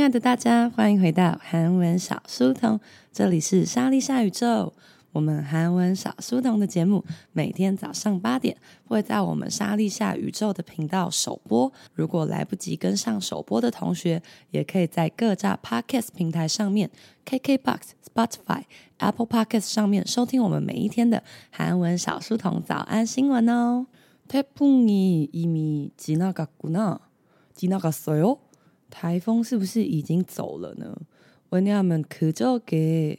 亲爱的大家，欢迎回到韩文小书童，这里是莎莉夏宇宙。我们韩文小书童的节目每天早上八点会在我们莎莉夏宇宙的频道首播。如果来不及跟上首播的同学，也可以在各大 Podcast 平台上面，KKBox、Spotify、Apple Podcast 上面收听我们每一天的韩文小书童早安新闻哦。태풍이이미지나갔구나지나갔어요？ 台风是不是已经走了呢？왜냐하면그저께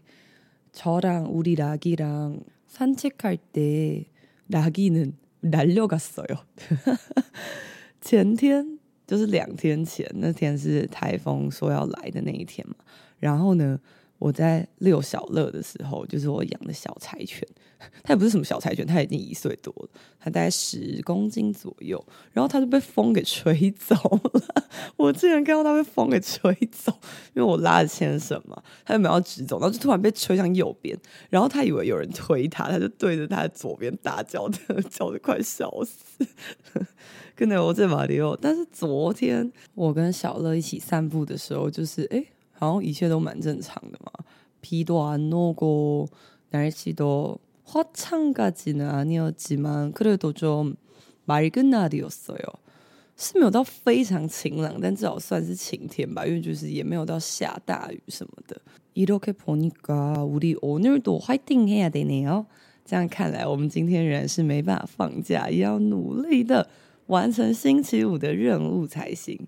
저랑 우리 라기랑 산책할 때 라기는 날려갔어요. 前天就是两天前，那天是台风说要来的那一天嘛。然后呢， 我在遛小乐的时候，就是我养的小柴犬。它也不是什么小柴犬，它已经一岁多了，它大概十公斤左右。然后它就被风给吹走了，我竟然看到它被风给吹走，因为我拉着牵绳嘛，它就没有直走，然后就突然被吹向右边，然后它以为有人推它，它就对着它的左边大叫的，叫的快笑死。跟着我在马里奥，但是昨天我跟小乐一起散步的时候，就是哎，好像一切都蛮正常的嘛，비도안오고날씨도 화창까지는 아니었지만 그래도 좀 맑은 날이었어요. 是没有到非常晴朗，但至少算是晴天吧，因为就是也没有到下大雨什么的。이렇게 보니까 우리 오늘도 화이팅 해야 되네요. 这样看来，我们今天仍然是没办法放假，也要努力的完成星期五的任务才行。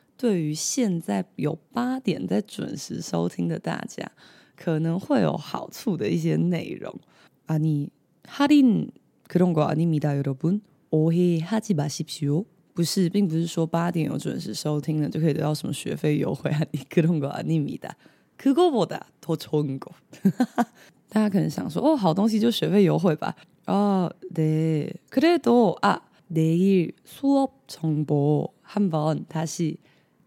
对于现在有八点在准时收听的大家，可能会有好处的一些内容。 아니 할인 그런 거 아닙니다, 여러분. 오해하지 마십시오. 不是，并不是说八点有准时收听了就可以得到什么学费优惠啊， 그런 거 아닙니다. 그거보다 더 좋은 거. 大家可能想说，哦，好东西就学费优惠吧。 아, 네. 그래도 아, 내일 수업 정보 한번 다시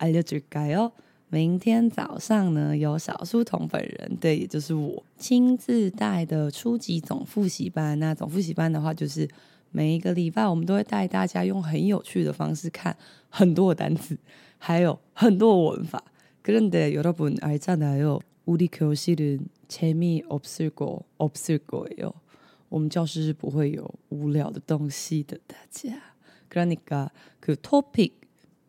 알려줄까요? 明天早上呢，有小书童本人，对，也就是我亲自带的初级总复习班。那总复习班的话，就是每一个礼拜我们都会带大家用很有趣的方式看很多的单词，还有很多的文法。그런데여러분알잖아요우리교실은재미없을거없을거예요我们教室是不会有无聊的东西的，大家。그러니까그 topic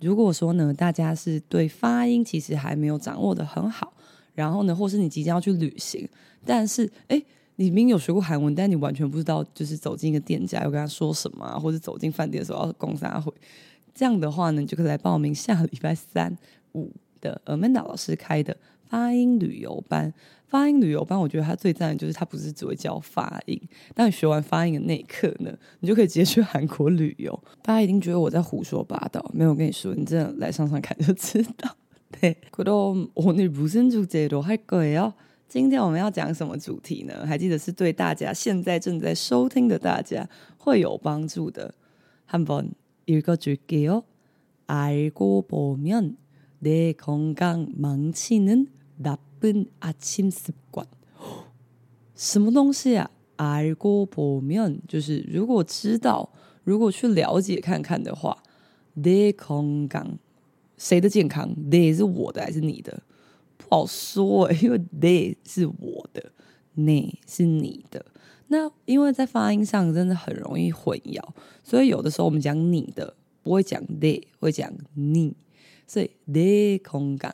如果说呢，大家是对发音其实还没有掌握的很好，然后呢，或是你即将要去旅行，但是哎，你明明有学过韩文，但你完全不知道，就是走进一个店家要跟他说什么啊，或者走进饭店的时候要公三回，这样的话呢，你就可以来报名下礼拜三五的 Amanda 老师开的发音旅游班。发音旅游班，我觉得它最赞的就是它不是只会教发音，当你学完发音的那一刻呢，你就可以直接去韩国旅游。大家一定觉得我在胡说八道，没有跟你说，你真的来上上看就知道。对，그럼오늘무슨주제로할거예요？今天我们要讲什么主题呢？还记得是对大家现在正在收听的大家会有帮助的。한번읽어줄게요알고보면내건강망치는 나쁜 아침 습관，什么东西啊？알고보면就是如果知道，如果去了解看看的话，내건강谁的健康？내是我的还是你的？不好说，因为내是我的，내是你的。那因为在发音上真的很容易混淆，所以有的时候我们讲你的不会讲내，会讲你，所以내건강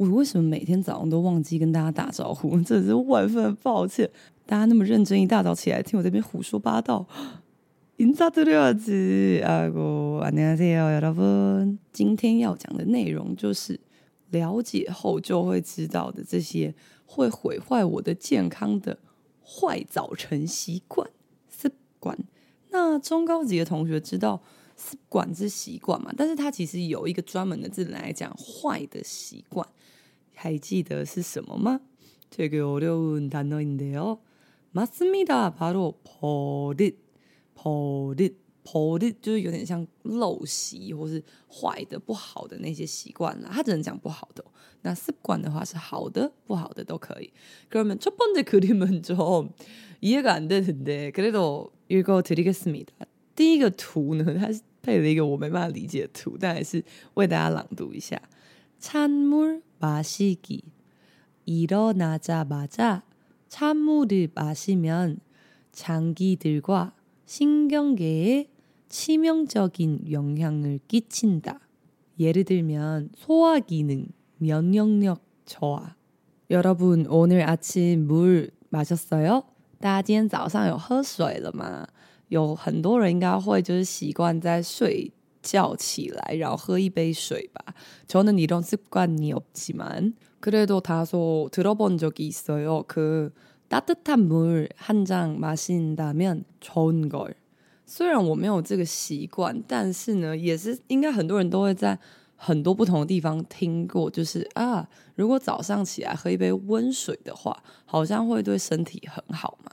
我为什么每天早上都忘记跟大家打招呼？真的是万分抱歉。大家那么认真，一大早起来听我这边胡说八道。인사드려야지아이고안녕하세요여러분今天要讲的内容就是了解后就会知道的这些会毁坏我的健康的坏早晨习惯习惯。那中高级的同学知道习惯是习惯嘛？但是它其实有一个专门的字来讲坏的习惯。 还记得是什么吗？这个어려운단어인데요맞습니다 바로버릇버릇버릇就是有点像陋习或是坏的、不好的那些习惯啦。他只能讲不好的。那习惯的话是好的、不好的都可以。그러면첫번째그림은좀이해가안되는데그래도읽어드리겠습니다第一个图呢，它是配了一个我没办法理解的图，但还是为大家朗读一下。찬물 마시기일어나자마자찬물을마시면장기들과신경계에치명적인영향을끼친다예를들면소화기능면역력저하여러분오늘아침물마셨어요大家今天早上有喝水了吗？有很多人应该会就是习惯在睡。 叫起来，然后喝一杯水吧。저는이런습관이없지만그래도다소들어본적이있어요그따뜻한물한잔마신다면좋은걸虽然我没有这个习惯，但是呢，也是应该很多人都会在很多不同的地方听过，就是啊，如果早上起来喝一杯温水的话，好像会对身体很好嘛。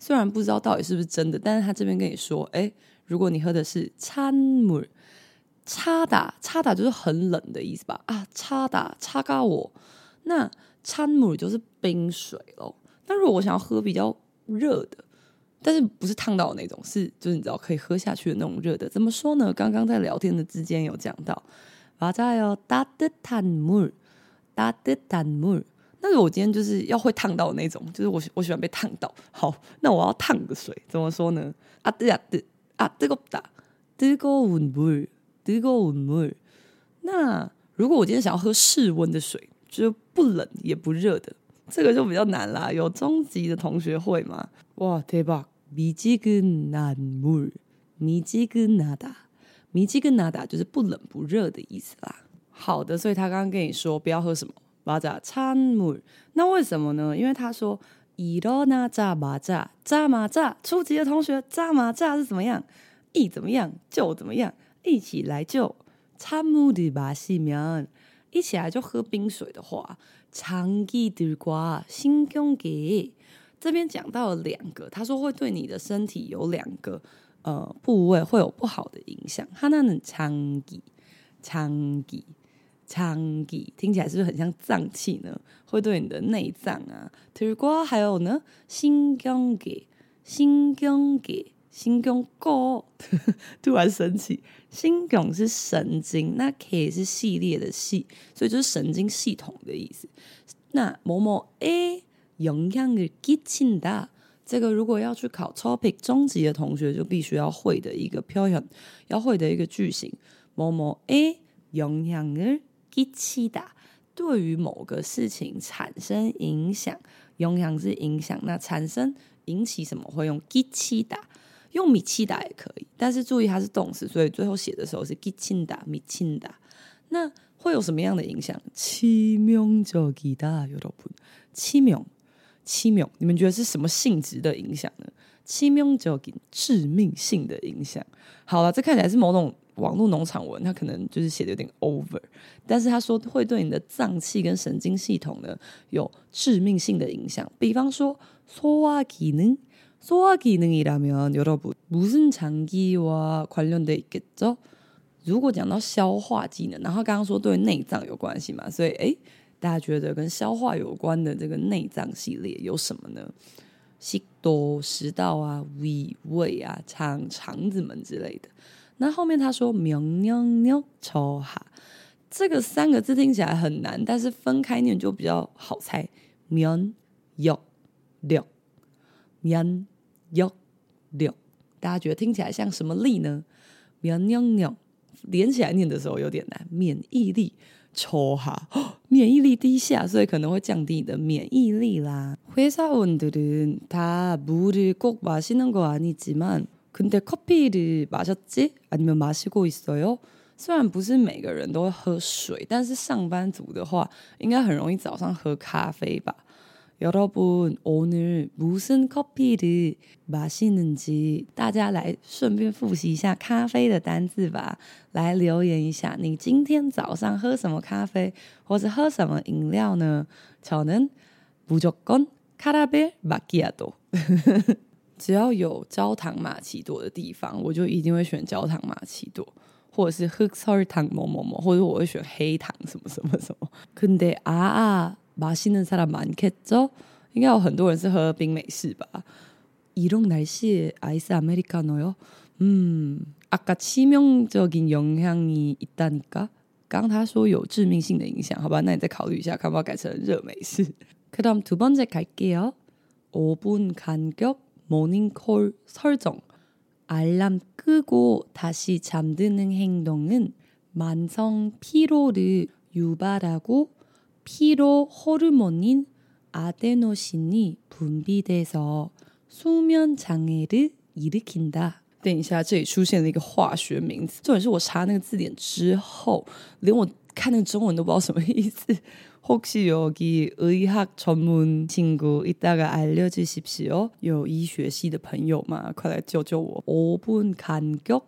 虽然不知道到底是不是真的，但是他这边跟你说，诶， 如果你喝的是찬물 차다， 차다就是很冷的意思吧？啊，차다， 차가워。那찬물就是冰水咯。那如果我想要喝比较热的，但是不是烫到的那种，是就是你知道可以喝下去的那种热的，怎么说呢？刚刚在聊天的之间有讲到，맞아요따뜻한 물， 따뜻한 물。但是我今天就是要会烫到的那种，就是我我喜欢被烫到。好，那我要烫个水，怎么说呢？啊뜨아 뜨， 啊뜨겁다뜨거운 물。 뜨거운 물。那如果我今天想要喝室温的水，就是不冷也不热的，这个就比较难啦。有中级的同学会吗？哇，대박미지근한 물， 미지근하다， 미지근하다就是不冷不热的意思啦。好的，所以他刚刚跟你说不要喝什么，맞아찬 물。 那为什么呢？因为他说 伊罗那扎马扎扎马扎，初级的同学扎马扎是怎么样？一怎么样就怎么样，一起来就参木的巴西面，一起来就喝冰水的话，长吉的瓜新疆给。这边讲到了两个，他说会对你的身体有两个呃部位会有不好的影响。他那能长吉长吉。장기听起来是不是很像脏器呢？会对你的内脏啊，들과还有呢，신경계신경계心경고突然生气，心경是神经，那 K 是系列的系，所以就是神经系统的意思。那某某 A 영향을끼친다，这个如果要去考 topic 中级的同学就必须要会的一个표현，要会的一个句型。某某 A 영향을 끼치다，对于某个事情产生影响，영향是影响，那产生引起什么会用끼치다。用米奇打也可以，但是注意它是动词，所以最后写的时候是기친다米친다。那会有什么样的影响？치명적이다여러분 치명 치명你们觉得是什么性质的影响呢？치명적인致命性的影响。好了，这看起来是某种 网络农场文，它可能就是写的有点 over，但是他说会对你的脏器跟神经系统呢有致命性的影响。比方说소화기능。 소화기능이라면여러분무슨장기와관련돼있겠죠如果讲到消化机能，然后刚刚说对内脏有关系嘛，所以诶， 大家觉得跟消化有关的这个内脏系列有什么呢？食道、食道啊，胃、胃啊，肠、肠子们之类的。 那后面他说명령력 처하，这个三个字听起来很难，但是分开念就比较好猜。면、 역、 력、 면、 역、 력，大家觉得听起来像什么力呢？면 령 력，连起来念的时候有点难。免疫力。抽哈，免疫力低下，所以可能会降低你的免疫力啦。회사원들은다물을꼭마시는거아니지만 근데커피를마셨지아니면마시고있어요虽然不是每个人都会喝水，但是上班族的话，应该很容易早上喝咖啡吧。 여러분 오늘 무슨 커피를 마시는지 大家来顺便复习一下咖啡的单字吧。来留言一下，你今天早上喝什么咖啡，或者喝什么饮料呢？저는무조건카라멜마키아토 只要有焦糖玛奇朵的地方，我就一定会选焦糖玛奇朵，或者是흑설탕某某某，或者我会选黑糖什么什么什么。근데아马西嫩사拉蛮克州，应该有很多人是喝冰美式吧？이런날씨에아이스아메리카노요？嗯，아까치명적인영향이있다니까？刚刚他说有致命性的影响，好吧？那你再考虑一下，看要不要改成热美式？그다음두번째갈게요5분간격 모닝콜설정알람끄고다시잠드는행동은만성피로를유발하고 피로 호르몬인 아데노신이 분비돼서 수면 장애를 일으킨다. 等一下，这里出现了一个化学名词，重点是我查那个字典之后，连我看那个中文都不知道什么意思。 혹시 여기 의학 전문 친구 있다가 알려주십시오. 有医学系的朋友吗？快来救救我。5분 간격,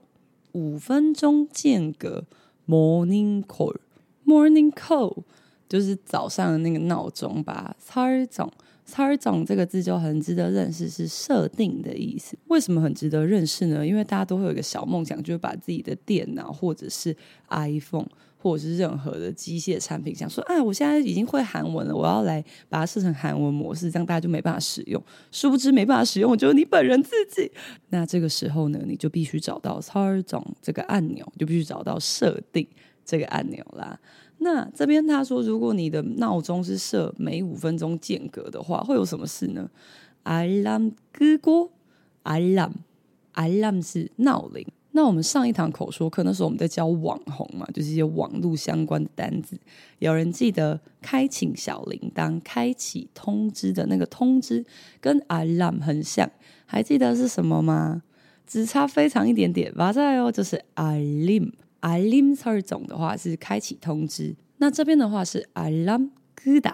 5分钟间隔，morning call，morning call。就是早上的那个闹钟吧。설정，설정这个字就很值得认识，是设定的意思。为什么很值得认识呢？因为大家都会有一个小梦想，就是把自己的电脑或者是 iPhone 或者是任何的机械产品想说啊我现在已经会韩文了我要来把它设成韩文模式这样大家就没办法使用。殊不知没办法使用就是你本人自己。那这个时候呢你就必须找到操纵这个按钮就必须找到设定这个按钮啦。那这边他说如果你的闹钟是设每五分钟间隔的话会有什么事呢？I love google i love i love 是闹铃。那我们上一堂口说课那时候我们在教网红嘛，就是一些网络相关的单子。有人记得开请小铃铛，开启通知的那个通知跟 alarm 很像，还记得是什么吗？只差非常一点点，哇塞哦，就是 alarm alarm。第二种的话是开启通知，那这边的话是 alarm gooda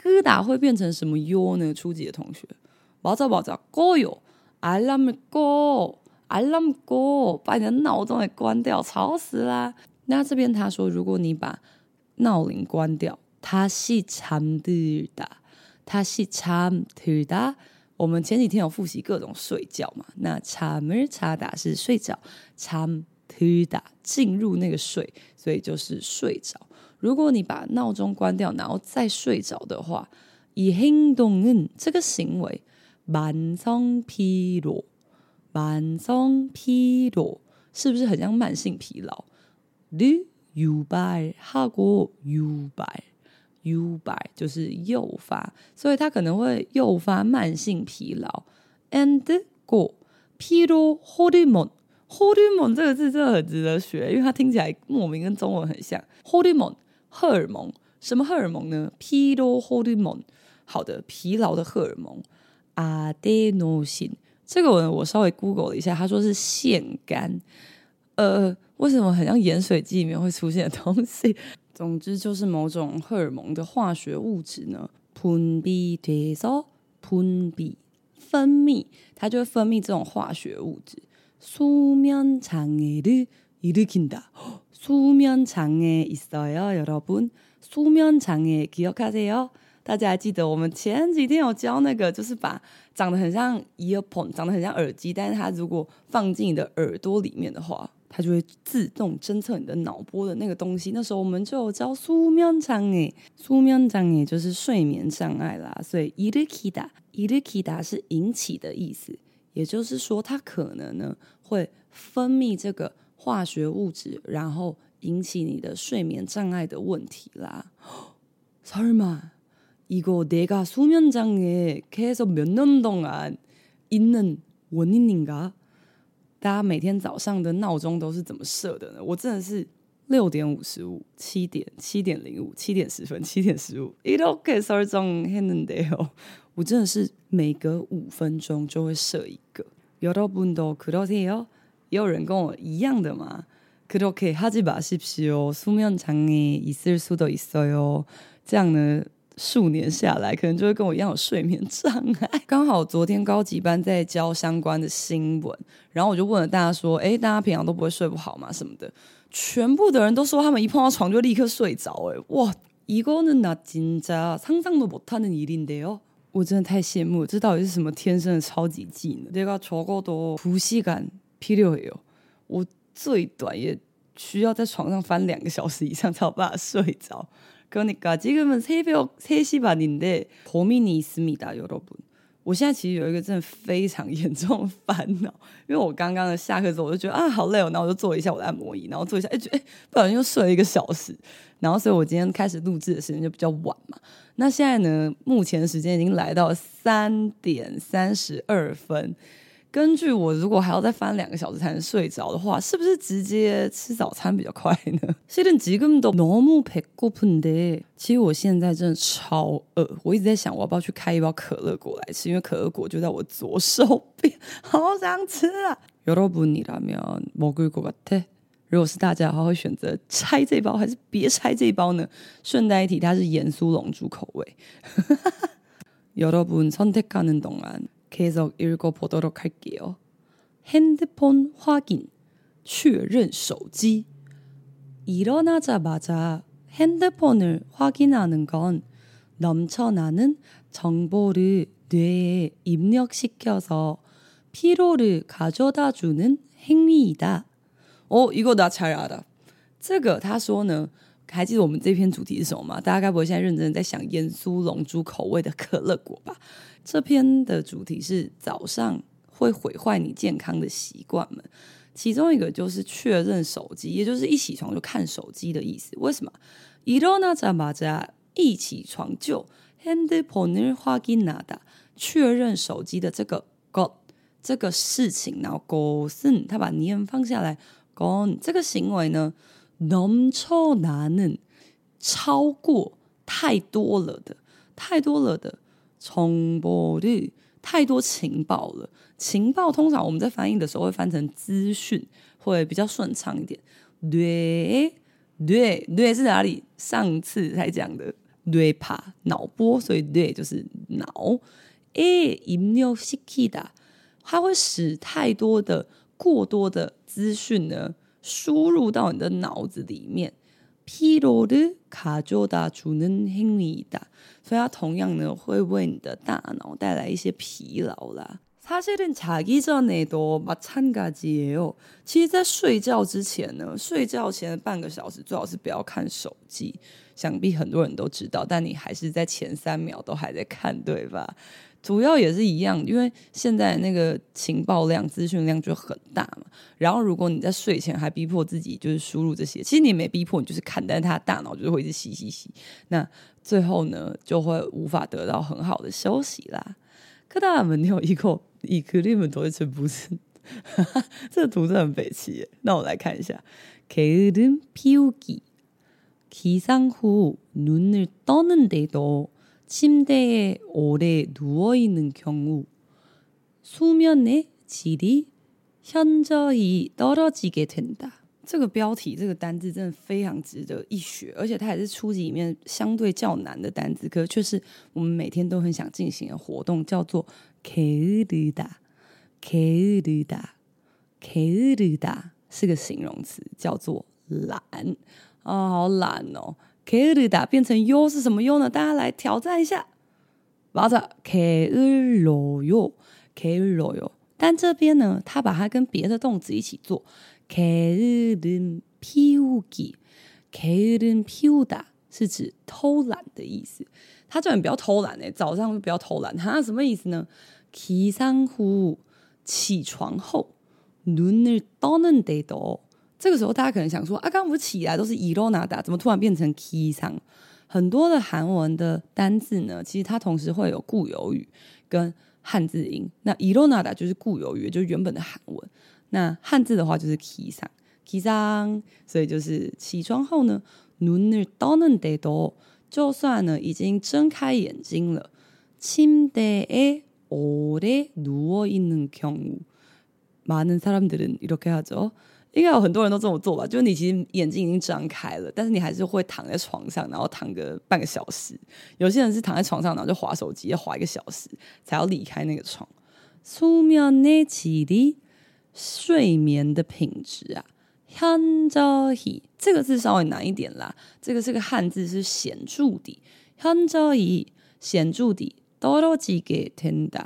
gooda 会变成什么 yo 呢？初级的同学，哇塞哇塞 go yo alarm go。을꺼알람 꺼，把你的闹钟给关掉，吵死啦！那这边他说，如果你把闹铃关掉，다시잠들다，다시잠들다。我们前几天有复习各种睡觉嘛？那잠을자다是睡觉，잠。推打进入那个睡，所以就是睡着。如果你把闹钟关掉，然后再睡着的话，이행동은这个行为만성피로， 만성피로是不是很像慢性疲劳？를유발하고유발유발就是诱发，所以它可能会诱发慢性疲劳。and 고피로호르몬荷尔蒙这个字真的很值得学，因为它听起来莫名跟中文很像。荷尔蒙，荷尔蒙，什么荷尔蒙呢？疲劳荷尔蒙。好的，疲劳的荷尔蒙。阿德诺辛， 这个我我稍微 Google 了一下，他说是腺苷。呃，为什么很像盐水鸡里面会出现的东西？总之就是某种荷尔蒙的化学物质呢。分泌돼서分泌，分泌，它就会分泌这种化学物质。수면장애를일으킨다。수면장애있어요여러분수면장애기억하세요大家还记得我们前几天有教那个，就是把 长得很像 earphone，长得很像耳机，但是它如果放进你的耳朵里面的话，它就会自动侦测你的脑波的那个东西。那时候我们就有叫苏眠障碍，苏眠障碍就是睡眠障碍啦。所以 i r i k i d a i r i k i d a 是引起的意思，也就是说它可能呢会分泌这个化学物质，然后引起你的睡眠障碍的问题啦。Sorry, ma 이거내가수면장애계속몇년동안있는원인인가大家每天早上的闹钟都是怎么设的呢？我真的是六点五十五、七点、七点零五、七点十分、七点十五，이렇게설정했는데요。我真的是每隔五分钟就会设一个。여러분도그러세요？也有人跟我一样的吗？그렇게하지마십시오수면장애있을수도있어요。这样呢？ 数年下来，可能就会跟我一样有睡眠障碍。刚好昨天高级班在教相关的新闻，然后我就问了大家说：“诶，大家平常都不会睡不好吗？什么的？”全部的人都说他们一碰到床就立刻睡着。诶，哇，이거는나진짜상상도못하는일인데요。我真的太羡慕了，这到底是什么天生的超级技能？내가적어도두시간필요해요。我最短也需要在床上翻两个小时以上才有办法睡着。 그러니까지금은새벽세시반인데고민이있습니다여러분我现在其实有一个真的非常严重的烦恼，因为我刚刚的下课之后，我就觉得啊好累哦，然后我就做一下我的按摩椅，然后做一下，哎，觉得哎，不小心又睡了一个小时，然后所以我今天开始录制的时间就比较晚嘛。那现在呢，目前的时间已经来到三点三十二分。 根据我，如果还要再翻两个小时才能睡着的话，是不是直接吃早餐比较快呢？现在지금도너무배고픈데其实我现在真的超饿，我一直在想我要不要去开一包可乐果来吃，因为可乐果就在我左手边，好想吃啊！여러분이라면먹을것같아如果是大家的话，会选择拆这包还是别拆这包呢？顺带一提，它是盐酥龙珠口味。여러분선택하는동안 계속읽어보도록할게요 핸드폰확인确认手机일어나자마자핸드폰을확인하는건넘쳐나는정보를뇌에입력시켜서피로를가져다주는행위이다哦，이거나잘알아。这个他说呢， 还记得我们这篇主题是什么吗？大家该不会现在认真在想盐酥龙珠口味的可乐果吧？这篇的主题是早上会毁坏你健康的习惯们，其中一个就是确认手机，也就是一起床就看手机的意思。为什么？一罗那扎马扎一起床就 handy ponir 花给拿的确认手机的这个 god 这个事情，然后 gon 他把泥人放下来 gon 这个行为呢？넘쳐나는超过太多了的，太多了的。정보를太多情报了，情报通常我们在翻译的时候会翻成资讯，会比较顺畅一点。对对对，是哪里？上次才讲的对怕脑波，所以对就是脑。诶，입력시키다，它会使太多的、过多的资讯呢 输入到你的脑子里面。피로를가져다주는행위이다。所以它同样呢会为你的大脑带来一些疲劳啦。사실은자기전에도마찬가지예요。其实，在睡觉之前呢，睡觉前的半个小时最好是不要看手机。想必很多人都知道，但你还是在前三秒都还在看，对吧？ 主要也是一样，因为现在那个情报量、资讯量就很大嘛。然后，如果你在睡前还逼迫自己就是输入这些，其实你没逼迫，你就是看，但是他的大脑就是会一直吸吸吸。那最后呢，就会无法得到很好的休息啦。可大们有一个以克里们都是不是？这个图是很北七耶。那我来看一下，게으름피우기기상후눈을떠는데도 침대에 오래 누워 있는 경우 수면의 질이 현저히 떨어지게 된다. 这个标题，这个单字真的非常值得一学，而且它也是初级里面相对较难的单字，可是却是我们每天都很想进行的活动，叫做게으르다。게으르다，게으르다是个形容词，叫做懒啊，好懒哦。 게으르다变成요是什么요呢？大家来挑战一下。맞아게을러요게을러요但这边呢，他把它跟别的动词一起做。 게으름 피우기, 게으름 피우다是指偷懒的意思。他叫你不要偷懒哎，早上不要偷懒，他什么意思呢？起床后，起床后，눈을떠는데도， 这个时候大家可能想说，啊，刚刚不是起来都是일어나다，怎么突然变成起床？很多的韩文的单字呢，其实它同时会有固有语跟汉字音。那일어나다就是固有语，就是原本的韩文。那汉字的话就是起床，起床，所以就是起床后呢，눈을떠는데도，就算呢已经睁开眼睛了，침대에 오래 누워 있는 경우，많은사람들은이렇게하죠。 应该有很多人都这么做吧？就是你其实眼睛已经张开了，但是你还是会躺在床上，然后躺个半个小时。有些人是躺在床上，然后就滑手机，要滑一个小时才要离开那个床。수면의질이睡眠的品质啊，현저히这个字稍微难一点啦。这个是个汉字，是显着的，현저히显着的떨어지게된다。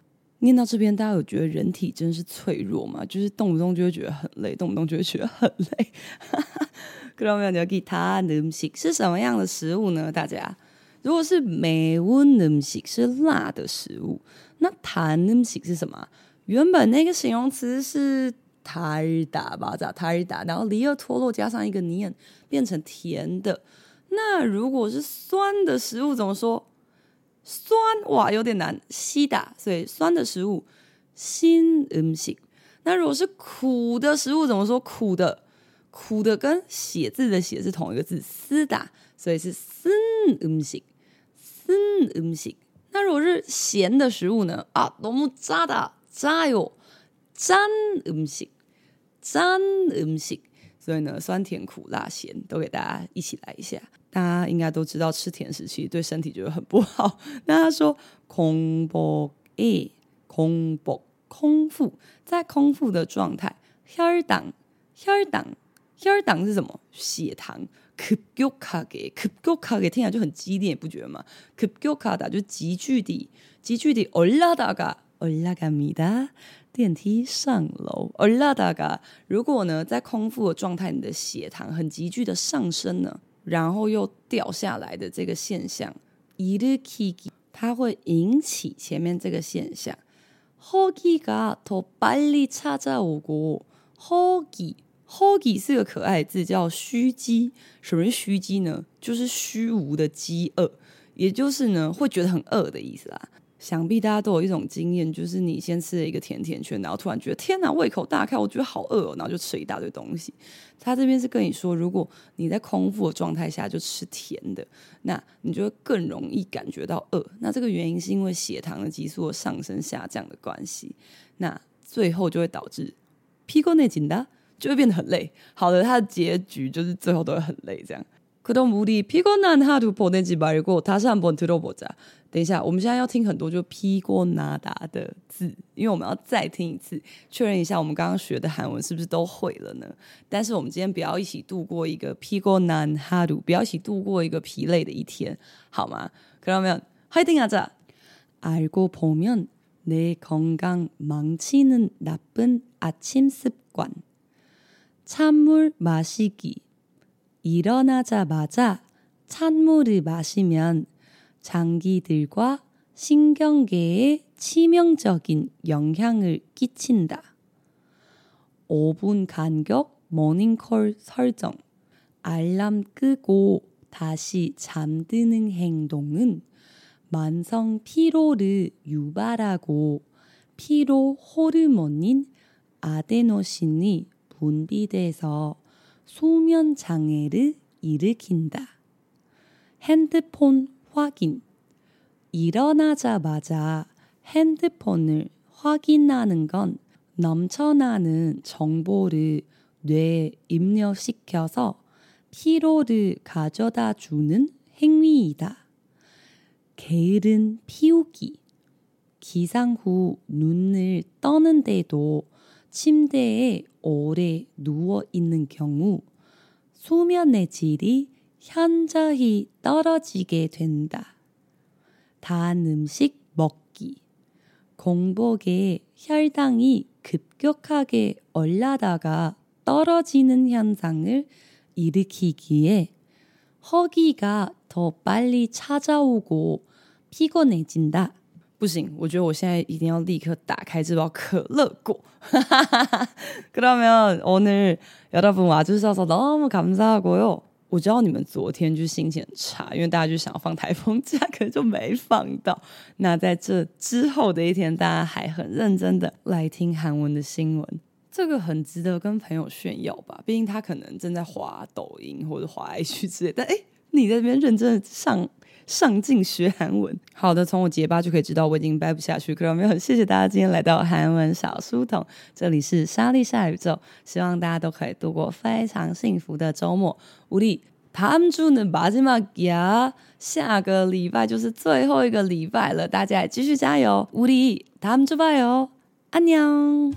念到这边，大家有觉得人体真是脆弱吗？就是动不动就会觉得很累，动不动就会觉得很累。各位朋友，你要给他음식是什么样的食物呢？大家，如果是매운음식是辣的食物，那단음식是什么？原本那个形容词是달다吧，咋달다，然后离而脱落加上一个念，变成甜的。那如果是酸的食物怎么说？ 酸哇，有点难，西打，所以酸的食物，辛음식。那如果是苦的食物，怎么说？苦的，苦的跟写字的写是同一个字，쓰다，所以是쓴음식，쓴음식。那如果是咸的食物呢？啊，너무짜다짜요짠음식，짠음식。 所以呢，酸甜苦辣咸都给大家一起来一下。大家应该都知道，吃甜食其实对身体就会很不好。那他说空腹诶，空腹空腹，在空腹的状态，혈당 혈당 혈당是什么？血糖급격하게급격하게听起来就很激烈，不觉得吗？급격하다就急剧的急剧的올라다가올라갑니다 电梯上楼，而拉达嘎，如果呢在空腹的状态，你的血糖很急剧的上升呢，然后又掉下来的这个现象，일으키기，它会引起前面这个现象。허기가더빨리찾아오고，허 기， 허기是个可爱的字，叫虚饥。什么是虚饥呢？就是虚无的饥饿，也就是呢会觉得很饿的意思啦。 想必大家都有一种经验，就是你先吃了一个甜甜圈，然后突然觉得天呐，胃口大开，我觉得好饿哦，然后就吃一大堆东西。他这边是跟你说，如果你在空腹的状态下就吃甜的，那你就会更容易感觉到饿。那这个原因是因为血糖的激素的上升下降的关系，那最后就会导致屁股内紧的，就会变得很累。好的，它的结局就是最后都会很累，这样。 그럼우리피곤한하루보내지말고다시한번들어보자等一下，我们现在要听很多就피곤하다的字，因为我们要再听一次，确认一下我们刚刚学的韩文是不是都会了呢？但是我们今天不要一起度过一个피곤한하루，不要一起度过一个疲累的一天，好吗？그러면화이팅하자알고보면내건강망치는나쁜아침습관찬물마시기 일어나자마자 찬물을 마시면 장기들과 신경계에 치명적인 영향을 끼친다. 5분 간격 모닝콜 설정. 알람 끄고 다시 잠드는 행동은 만성 피로를 유발하고 피로 호르몬인 아데노신이 분비돼서 수면 장애를 일으킨다. 핸드폰 확인. 일어나자마자 핸드폰을 확인하는 건 넘쳐나는 정보를 뇌에 입력시켜서 피로를 가져다 주는 행위이다. 게으른 피우기. 기상 후 눈을 떠는데도 침대에 오래 누워 있는 경우 수면의 질이 현저히 떨어지게 된다. 단 음식 먹기. 공복에 혈당이 급격하게 올라다가 떨어지는 현상을 일으키기에 허기가 더 빨리 찾아오고 피곤해진다. 不行，我觉得我现在一定要立刻打开这包可乐果。 그러면 오늘 여러분 와주셔서 너무 감사하고요. 我知道你们昨天就心情很差，因为大家就想要放台风假，可就没放到。那在这之后的一天，大家还很认真的来听韩文的新闻，这个很值得跟朋友炫耀吧？毕竟他可能正在滑抖音或者滑 IG 之类，但诶，你在这边认真的上。 上进学韩文，好的，从我结巴就可以知道我已经掰不下去。可是没有，很谢谢大家今天来到韩文小书童，这里是莎莉夏宇宙，希望大家都可以度过非常幸福的周末。우리다음주는마지막이야，下个礼拜就是最后一个礼拜了，大家也继续加油。우리다음주봐요，안녕。